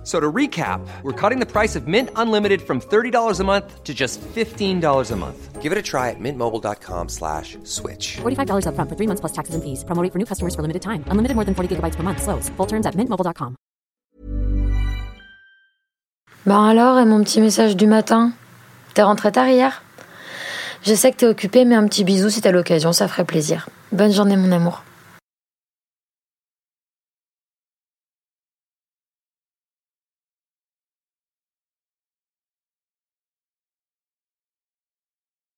F- So to recap, we're cutting the price of Mint Unlimited from $30 a month to just $15 a month. Give it a try at mintmobile.com slash switch. $45 upfront for three months plus taxes and fees. Promo rate for new customers for limited time. Unlimited more than 40 gigabytes per month. Slows. Full terms at mintmobile.com. Ben alors, et mon petit message du matin T'es rentré tard hier Je sais que t'es occupé, mais un petit bisou si t'as l'occasion, ça ferait plaisir. Bonne journée, mon amour.